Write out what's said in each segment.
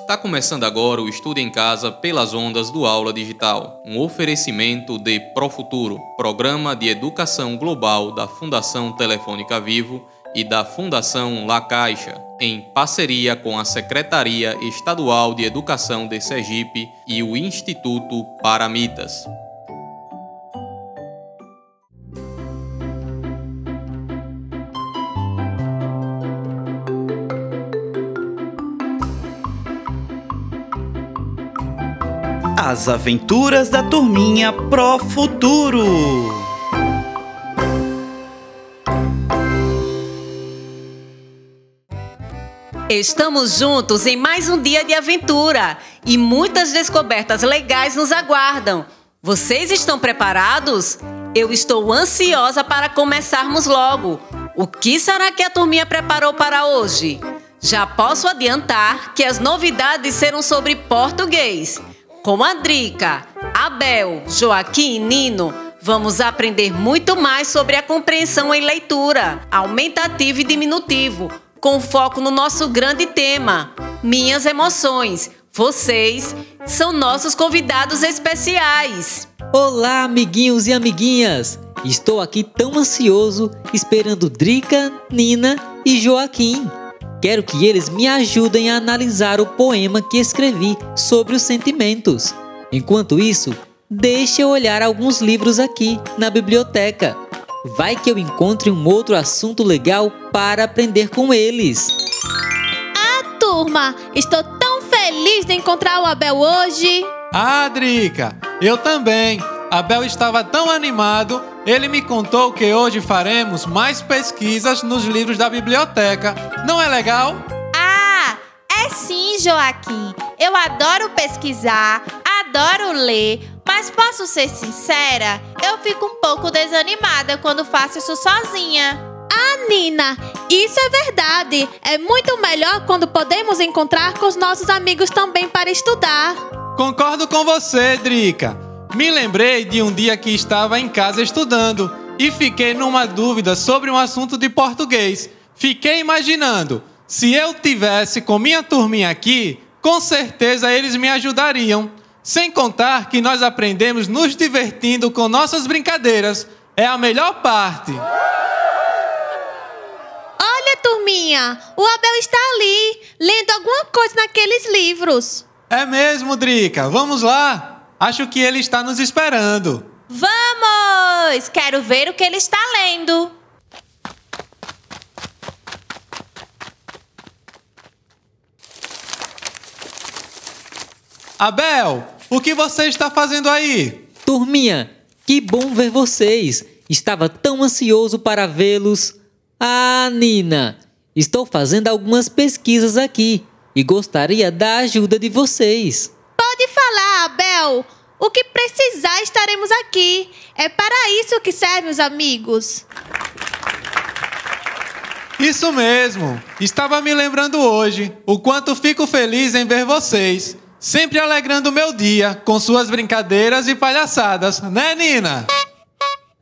Está começando agora o Estudo em Casa pelas ondas do Aula Digital, um oferecimento de Profuturo, programa de educação global da Fundação Telefônica Vivo e da Fundação La Caixa, em parceria com a Secretaria Estadual de Educação de Sergipe e o Instituto Paramitas. As Aventuras da Turminha Pro Futuro. Estamos juntos em mais um dia de aventura e muitas descobertas legais nos aguardam. Vocês estão preparados? Eu estou ansiosa para começarmos logo. O que será que a turminha preparou para hoje? Já posso adiantar que as novidades serão sobre português. Com a Drica, Abel, Joaquim e Nino, vamos aprender muito mais sobre a compreensão em leitura, aumentativo e diminutivo, com foco no nosso grande tema, minhas emoções. Vocês são nossos convidados especiais. Olá, amiguinhos e amiguinhas! Estou aqui tão ansioso esperando Drica, Nina e Joaquim. Quero que eles me ajudem a analisar o poema que escrevi sobre os sentimentos. Enquanto isso, deixe eu olhar alguns livros aqui na biblioteca. Vai que eu encontre um outro assunto legal para aprender com eles. Ah, turma, estou tão feliz de encontrar o Abel hoje. Ah, Drica, eu também. Abel estava tão animado, ele me contou que hoje faremos mais pesquisas nos livros da biblioteca. Não é legal? Ah, é sim, Joaquim. Eu adoro pesquisar, adoro ler, mas posso ser sincera, eu fico um pouco desanimada quando faço isso sozinha. Ah, Nina, isso é verdade. É muito melhor quando podemos encontrar com os nossos amigos também para estudar. Concordo com você, Drica. Me lembrei de um dia que estava em casa estudando e fiquei numa dúvida sobre um assunto de português. Fiquei imaginando, se eu tivesse com minha turminha aqui, com certeza eles me ajudariam. Sem contar que nós aprendemos nos divertindo com nossas brincadeiras. É a melhor parte. Olha, turminha, o Abel está ali, lendo alguma coisa naqueles livros. É mesmo, Drica. Vamos lá. Acho que ele está nos esperando. Vamos! Quero ver o que ele está lendo. Abel, o que você está fazendo aí? Turminha, que bom ver vocês. Estava tão ansioso para vê-los. Ah, Nina, estou fazendo algumas pesquisas aqui e gostaria da ajuda de vocês. Abel. O que precisar, estaremos aqui. É para isso que servem os amigos. Isso mesmo. Estava me lembrando hoje o quanto fico feliz em ver vocês, sempre alegrando o meu dia com suas brincadeiras e palhaçadas, né, Nina?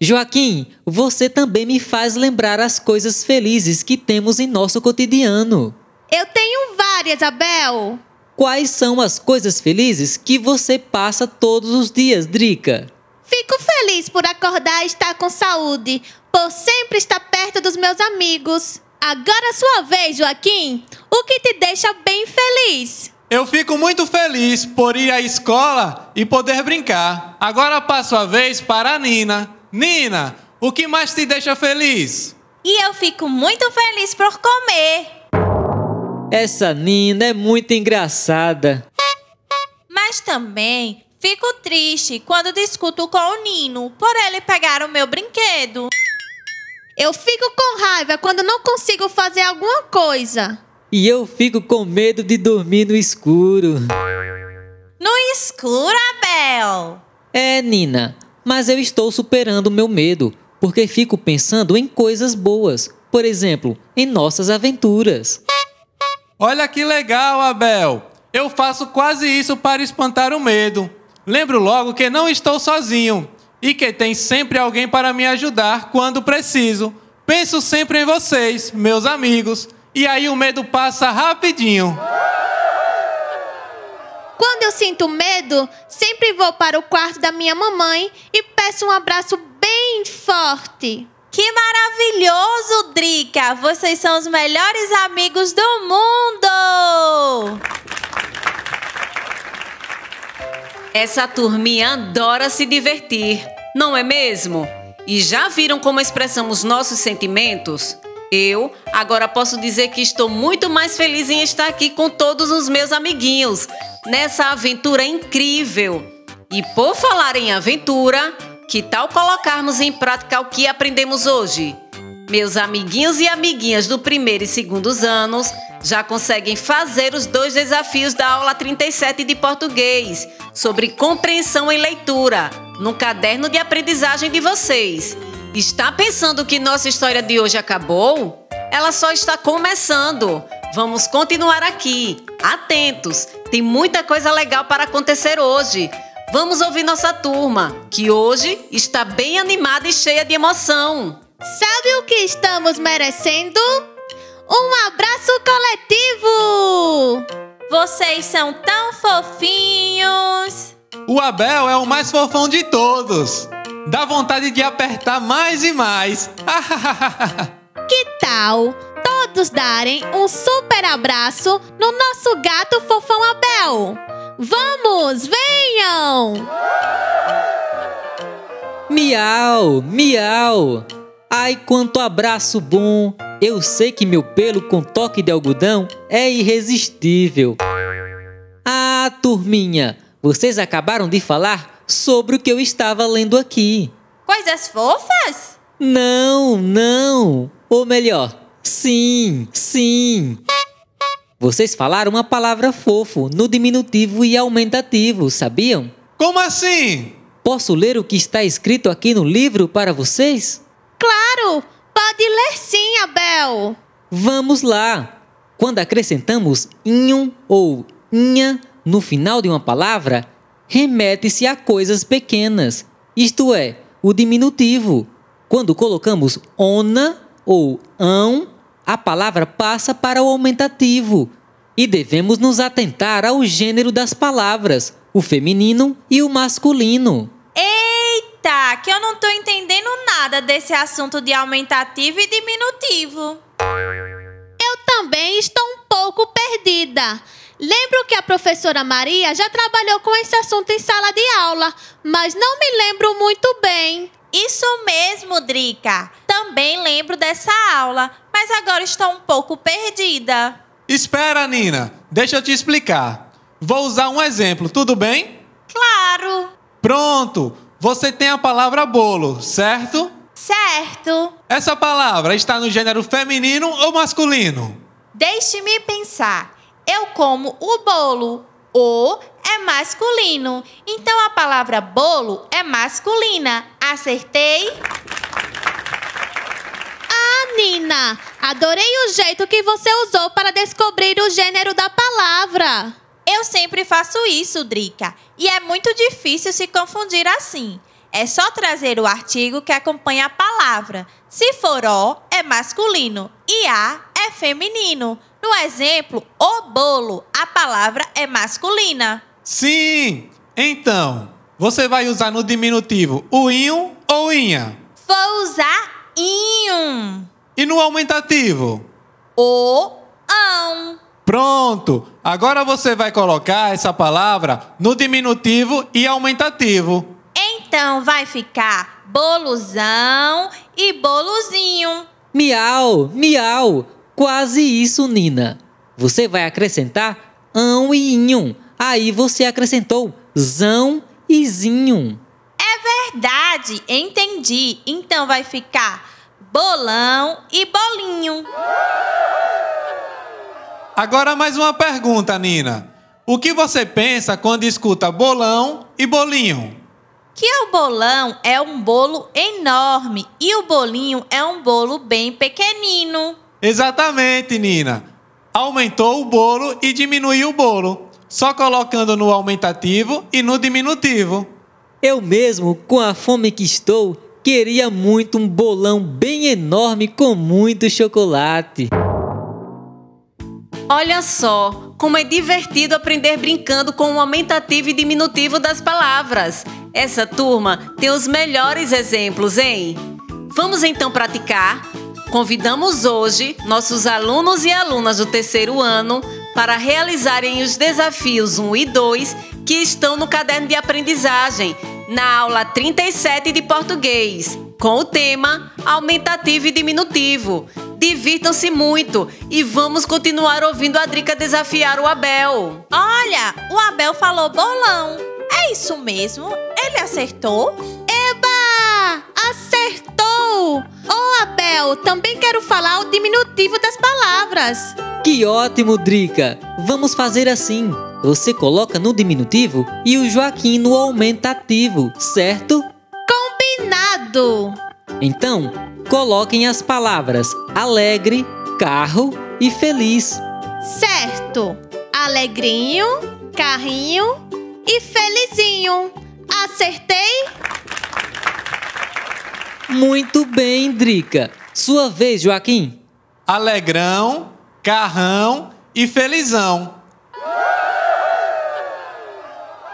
Joaquim, você também me faz lembrar as coisas felizes que temos em nosso cotidiano. Eu tenho várias, Abel. Quais são as coisas felizes que você passa todos os dias, Drica? Fico feliz por acordar e estar com saúde, por sempre estar perto dos meus amigos. Agora é sua vez, Joaquim. O que te deixa bem feliz? Eu fico muito feliz por ir à escola e poder brincar. Agora passo a vez para a Nina. Nina, o que mais te deixa feliz? E eu fico muito feliz por comer. Essa Nina é muito engraçada. Mas também fico triste quando discuto com o Nino por ele pegar o meu brinquedo. Eu fico com raiva quando não consigo fazer alguma coisa. E eu fico com medo de dormir no escuro. No escuro, Abel? É, Nina, mas eu estou superando o meu medo, porque fico pensando em coisas boas. Por exemplo, em nossas aventuras. Olha que legal, Abel. Eu faço quase isso para espantar o medo. Lembro logo que não estou sozinho e que tem sempre alguém para me ajudar quando preciso. Penso sempre em vocês, meus amigos, e aí o medo passa rapidinho. eu sinto medo, sempre vou para o quarto da minha mamãe e peço um abraço bem forte. Que maravilhoso, Drica! Vocês são os melhores amigos do mundo! Essa turminha adora se divertir, não é mesmo? E já viram como expressamos nossos sentimentos? Eu agora posso dizer que estou muito mais feliz em estar aqui com todos os meus amiguinhos nessa aventura incrível. E por falar em aventura, que tal colocarmos em prática o que aprendemos hoje? Meus amiguinhos e amiguinhas do primeiro e segundos anos já conseguem fazer os dois desafios da aula 37 de português sobre compreensão em leitura no caderno de aprendizagem de vocês. Está pensando que nossa história de hoje acabou? Ela só está começando. Vamos continuar aqui. Atentos, tem muita coisa legal para acontecer hoje. Vamos ouvir nossa turma, que hoje está bem animada e cheia de emoção. Sabe o que estamos merecendo? Um abraço coletivo! Vocês são tão fofinhos! O Abel é o mais fofão de todos. Dá vontade de apertar mais e mais. que tal todos darem um super abraço no nosso gato fofão Abel? Vamos, venham! Miau, miau! Ai, quanto abraço bom! Eu sei que meu pelo com toque de algodão é irresistível. Ah, turminha, vocês acabaram de falar sobre o que eu estava lendo aqui. Coisas fofas? Não, não. Ou melhor, sim, sim. Vocês falaram uma palavra fofo no diminutivo e aumentativo, sabiam? Como assim? Posso ler o que está escrito aqui no livro para vocês? Claro! Pode ler sim, Abel! Vamos lá! Quando acrescentamos inho ou inha no final de uma palavra, remete-se a coisas pequenas, isto é, o diminutivo. Quando colocamos ona ou ão a palavra passa para o aumentativo e devemos nos atentar ao gênero das palavras, o feminino e o masculino. Eita, que eu não estou entendendo nada desse assunto de aumentativo e diminutivo. Eu também estou um pouco perdida. Lembro que a professora Maria já trabalhou com esse assunto em sala de aula, mas não me lembro muito bem. Isso mesmo, Drica. Também lembro dessa aula, mas agora estou um pouco perdida. Espera, Nina. Deixa eu te explicar. Vou usar um exemplo, tudo bem? Claro. Pronto. Você tem a palavra bolo, certo? Certo. Essa palavra está no gênero feminino ou masculino? Deixe-me pensar. Eu como o bolo. O é masculino. Então a palavra bolo é masculina. Acertei? Ah, Nina! Adorei o jeito que você usou para descobrir o gênero da palavra. Eu sempre faço isso, Drica. E é muito difícil se confundir assim. É só trazer o artigo que acompanha a palavra. Se for o, é masculino e a é feminino. No exemplo, o bolo, a palavra é masculina. Sim! Então, você vai usar no diminutivo o inho ou inha? Vou usar inho. E no aumentativo? O ão. Pronto! Agora você vai colocar essa palavra no diminutivo e aumentativo. Então vai ficar boluzão e boluzinho. Miau, miau. Quase isso, Nina. Você vai acrescentar ão e inho. Aí você acrescentou zão e zinho. É verdade, entendi. Então vai ficar bolão e bolinho. Agora mais uma pergunta, Nina. O que você pensa quando escuta bolão e bolinho? Que o bolão é um bolo enorme e o bolinho é um bolo bem pequenino. Exatamente, Nina. Aumentou o bolo e diminuiu o bolo, só colocando no aumentativo e no diminutivo. Eu mesmo, com a fome que estou, queria muito um bolão bem enorme com muito chocolate. Olha só, como é divertido aprender brincando com o aumentativo e diminutivo das palavras. Essa turma tem os melhores exemplos, hein? Vamos então praticar? Convidamos hoje nossos alunos e alunas do terceiro ano para realizarem os desafios 1 e 2 que estão no caderno de aprendizagem, na aula 37 de português, com o tema aumentativo e diminutivo. Divirtam-se muito e vamos continuar ouvindo a Drica desafiar o Abel. Olha, o Abel falou bolão. É isso mesmo? Ele acertou? Eba! Acertou! Ô Abel, também quero falar o diminutivo das palavras. Que ótimo, Drica! Vamos fazer assim. Você coloca no diminutivo e o Joaquim no aumentativo, certo? Combinado! Então, coloquem as palavras alegre, carro e feliz. Certo! Alegrinho, carrinho e felizinho. Acertei? Muito bem, Drica. Sua vez, Joaquim. Alegrão, carrão e felizão.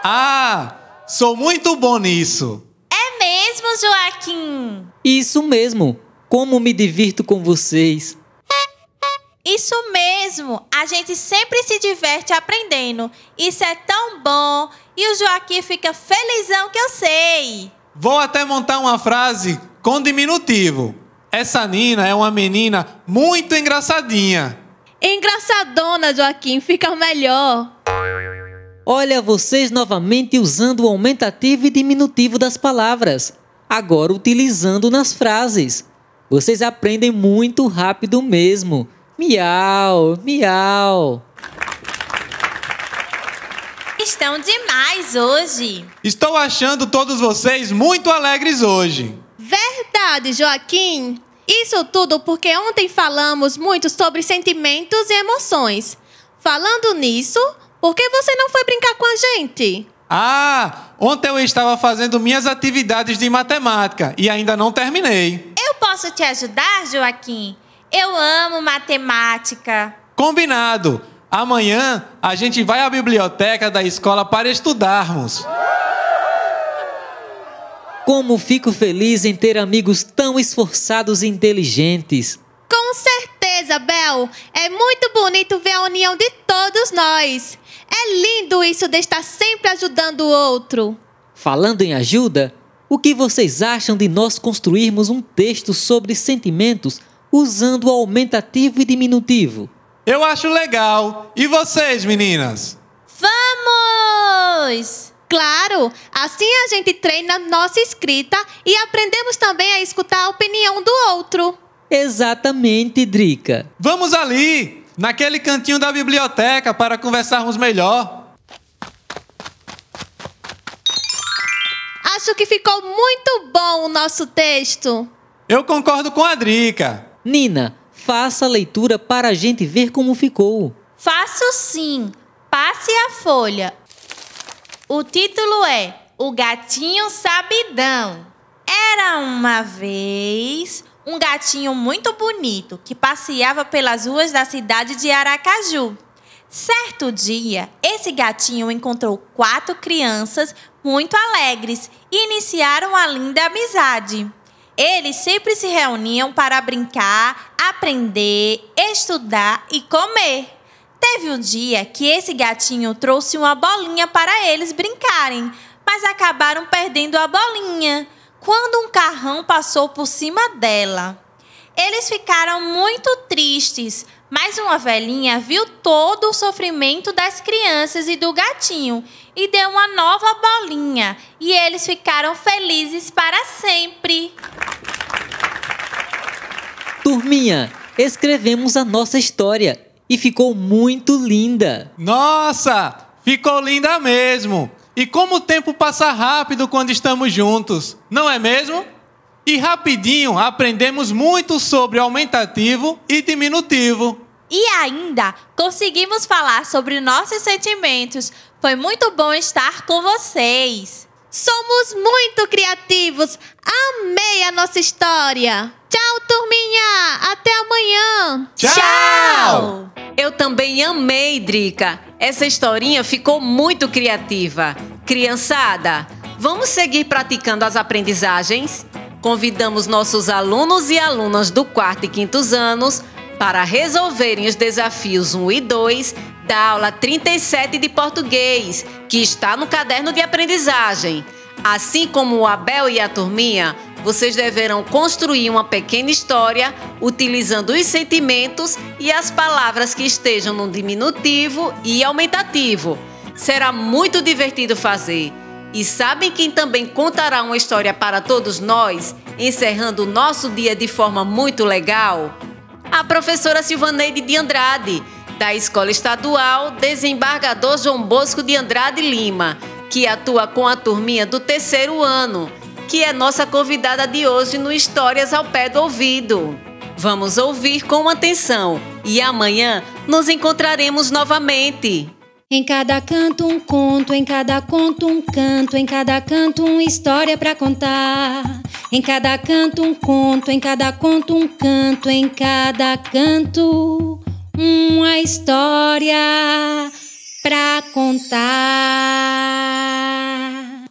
Ah, sou muito bom nisso. É mesmo, Joaquim? Isso mesmo. Como me divirto com vocês. Isso mesmo, a gente sempre se diverte aprendendo. Isso é tão bom. E o Joaquim fica felizão que eu sei. Vou até montar uma frase com diminutivo. Essa Nina é uma menina muito engraçadinha. Engraçadona, Joaquim, fica melhor. Olha vocês novamente usando o aumentativo e diminutivo das palavras, agora utilizando nas frases. Vocês aprendem muito rápido mesmo. Miau, miau. Estão demais hoje. Estou achando todos vocês muito alegres hoje. Verdade, Joaquim. Isso tudo porque ontem falamos muito sobre sentimentos e emoções. Falando nisso, por que você não foi brincar com a gente? Ah, ontem eu estava fazendo minhas atividades de matemática e ainda não terminei. Eu posso te ajudar, Joaquim? Eu amo matemática. Combinado! Amanhã a gente vai à biblioteca da escola para estudarmos. Como fico feliz em ter amigos tão esforçados e inteligentes. Com certeza, Bel. É muito bonito ver a união de todos nós. É lindo isso de estar sempre ajudando o outro. Falando em ajuda, o que vocês acham de nós construirmos um texto sobre sentimentos usando o aumentativo e diminutivo? Eu acho legal. E vocês, meninas? Vamos! Claro, assim a gente treina nossa escrita e aprendemos também a escutar a opinião do outro. Exatamente, Drica. Vamos ali, naquele cantinho da biblioteca, para conversarmos melhor. Acho que ficou muito bom o nosso texto. Eu concordo com a Drica. Nina, faça a leitura para a gente ver como ficou. Faço sim. Passe a folha. O título é O Gatinho Sabidão. Era uma vez um gatinho muito bonito que passeava pelas ruas da cidade de Aracaju. Certo dia, esse gatinho encontrou quatro crianças muito alegres e iniciaram a linda amizade. Eles sempre se reuniam para brincar, aprender, estudar e comer. Teve um dia que esse gatinho trouxe uma bolinha para eles brincarem, mas acabaram perdendo a bolinha quando um carrão passou por cima dela. Eles ficaram muito tristes, mas uma velhinha viu todo o sofrimento das crianças e do gatinho e deu uma nova bolinha, e eles ficaram felizes para sempre. Turminha, escrevemos a nossa história e ficou muito linda. Nossa, ficou linda mesmo. E como o tempo passa rápido quando estamos juntos, não é mesmo? E rapidinho aprendemos muito sobre aumentativo e diminutivo. E ainda conseguimos falar sobre nossos sentimentos. Foi muito bom estar com vocês. Somos muito criativos. Amei a nossa história. Tchau, turminha. Até amanhã. Tchau! Eu também amei, Drica. Essa historinha ficou muito criativa. Criançada, vamos seguir praticando as aprendizagens? Convidamos nossos alunos e alunas do quarto e quintos anos para resolverem os desafios 1 e 2 da aula 37 de português, que está no caderno de aprendizagem. Assim como o Abel e a turminha, vocês deverão construir uma pequena história utilizando os sentimentos e as palavras que estejam no diminutivo e aumentativo. Será muito divertido fazer. E sabem quem também contará uma história para todos nós, encerrando o nosso dia de forma muito legal? A professora Silvaneide de Andrade, da Escola Estadual Desembargador João Bosco de Andrade Lima, que atua com a turminha do terceiro ano, que é nossa convidada de hoje no Histórias ao Pé do Ouvido. Vamos ouvir com atenção e amanhã nos encontraremos novamente. Em cada canto um conto, em cada conto um canto, em cada canto uma história para contar. Em cada canto um conto, em cada conto um canto, em cada canto uma história para contar.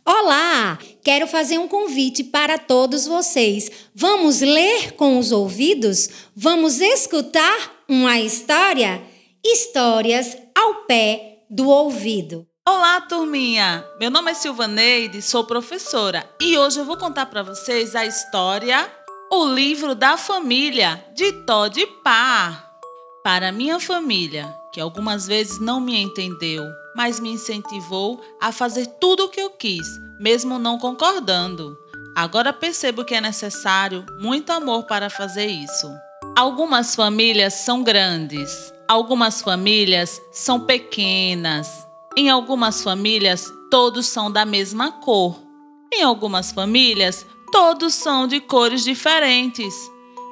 Olá, quero fazer um convite para todos vocês. Vamos ler com os ouvidos? Vamos escutar uma história? Histórias ao pé do ouvido. Olá, turminha! Meu nome é Silvaneide, sou professora e hoje eu vou contar para vocês a história O Livro da Família, de Todd Parr. Para minha família, que algumas vezes não me entendeu, mas me incentivou a fazer tudo o que eu quis, mesmo não concordando. Agora percebo que é necessário muito amor para fazer isso. Algumas famílias são grandes, algumas famílias são pequenas. Em algumas famílias, todos são da mesma cor. Em algumas famílias, todos são de cores diferentes.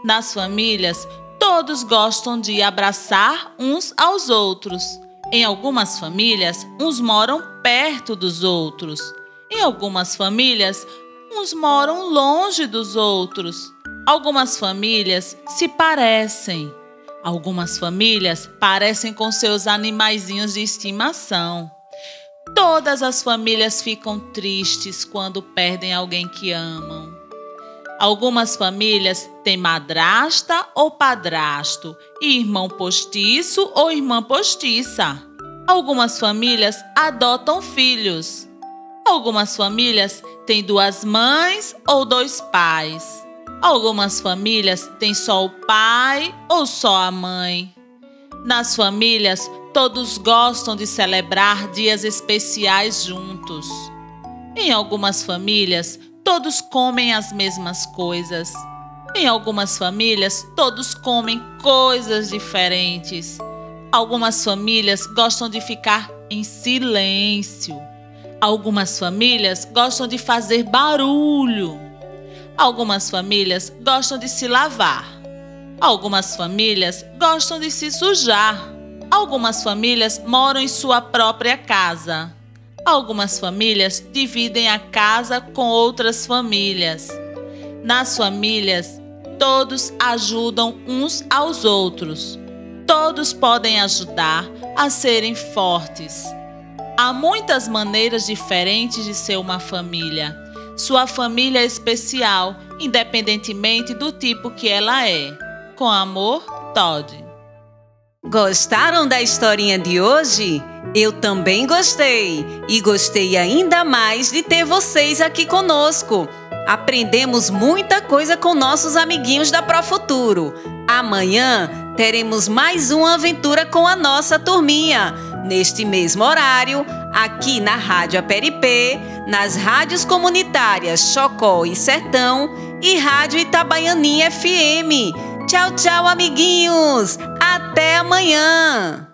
Nas famílias, todos gostam de abraçar uns aos outros. Em algumas famílias, uns moram perto dos outros. Em algumas famílias, uns moram longe dos outros. Algumas famílias se parecem. Algumas famílias parecem com seus animaizinhos de estimação. Todas as famílias ficam tristes quando perdem alguém que amam. Algumas famílias têm madrasta ou padrasto, irmão postiço ou irmã postiça. Algumas famílias adotam filhos. Algumas famílias têm duas mães ou dois pais. Algumas famílias têm só o pai ou só a mãe. Nas famílias, todos gostam de celebrar dias especiais juntos. Em algumas famílias, todos comem as mesmas coisas. Em algumas famílias, todos comem coisas diferentes. Algumas famílias gostam de ficar em silêncio. Algumas famílias gostam de fazer barulho. Algumas famílias gostam de se lavar. Algumas famílias gostam de se sujar. Algumas famílias moram em sua própria casa. Algumas famílias dividem a casa com outras famílias. Nas famílias, todos ajudam uns aos outros. Todos podem ajudar a serem fortes. Há muitas maneiras diferentes de ser uma família sua família é especial, independentemente do tipo que ela é. Com amor, Todd. Gostaram da historinha de hoje? Eu também gostei e gostei ainda mais de ter vocês aqui conosco. Aprendemos muita coisa com nossos amiguinhos da Profuturo. Amanhã teremos mais uma aventura com a nossa turminha, neste mesmo horário, aqui na Rádio Aperipê, nas rádios comunitárias Chocó e Sertão e Rádio Itabaianinha FM. Tchau, tchau, amiguinhos! Até amanhã!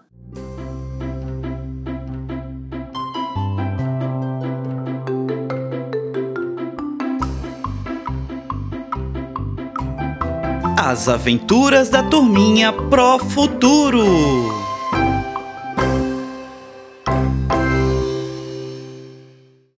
As aventuras da turminha Pro Futuro.